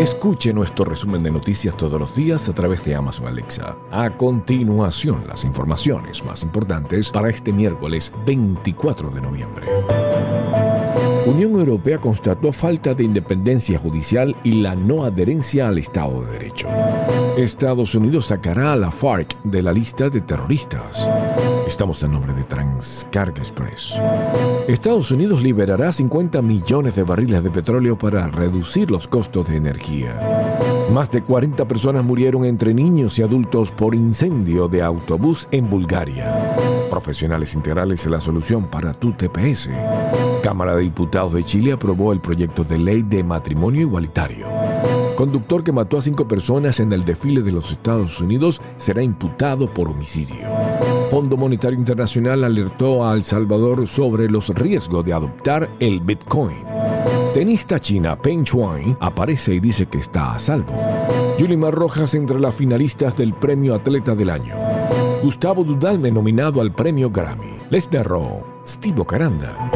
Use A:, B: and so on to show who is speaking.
A: Escuche nuestro resumen de noticias todos los días a través de Amazon Alexa. A continuación, las informaciones más importantes para este miércoles 24 de noviembre. Unión Europea constató falta de independencia judicial y la no adherencia al Estado de Derecho. Estados Unidos sacará a la FARC de la lista de terroristas. Estamos en nombre de Transcarga Express. Estados Unidos liberará 50 millones de barriles de petróleo para reducir los costos de energía. Más de 40 personas murieron entre niños y adultos por incendio de autobús en Bulgaria. Profesionales integrales en la solución para tu TPS. Cámara de Diputados de Chile aprobó el proyecto de ley de matrimonio igualitario. Conductor que mató a cinco personas en el desfile de los Estados Unidos será imputado por homicidio. Fondo Monetario Internacional alertó a El Salvador sobre los riesgos de adoptar el Bitcoin. Tenista china Peng Shuai aparece y dice que está a salvo. Yulimar Rojas entre las finalistas del Premio Atleta del Año. Gustavo Dudalme nominado al Premio Grammy. Les narró Steve Caranda.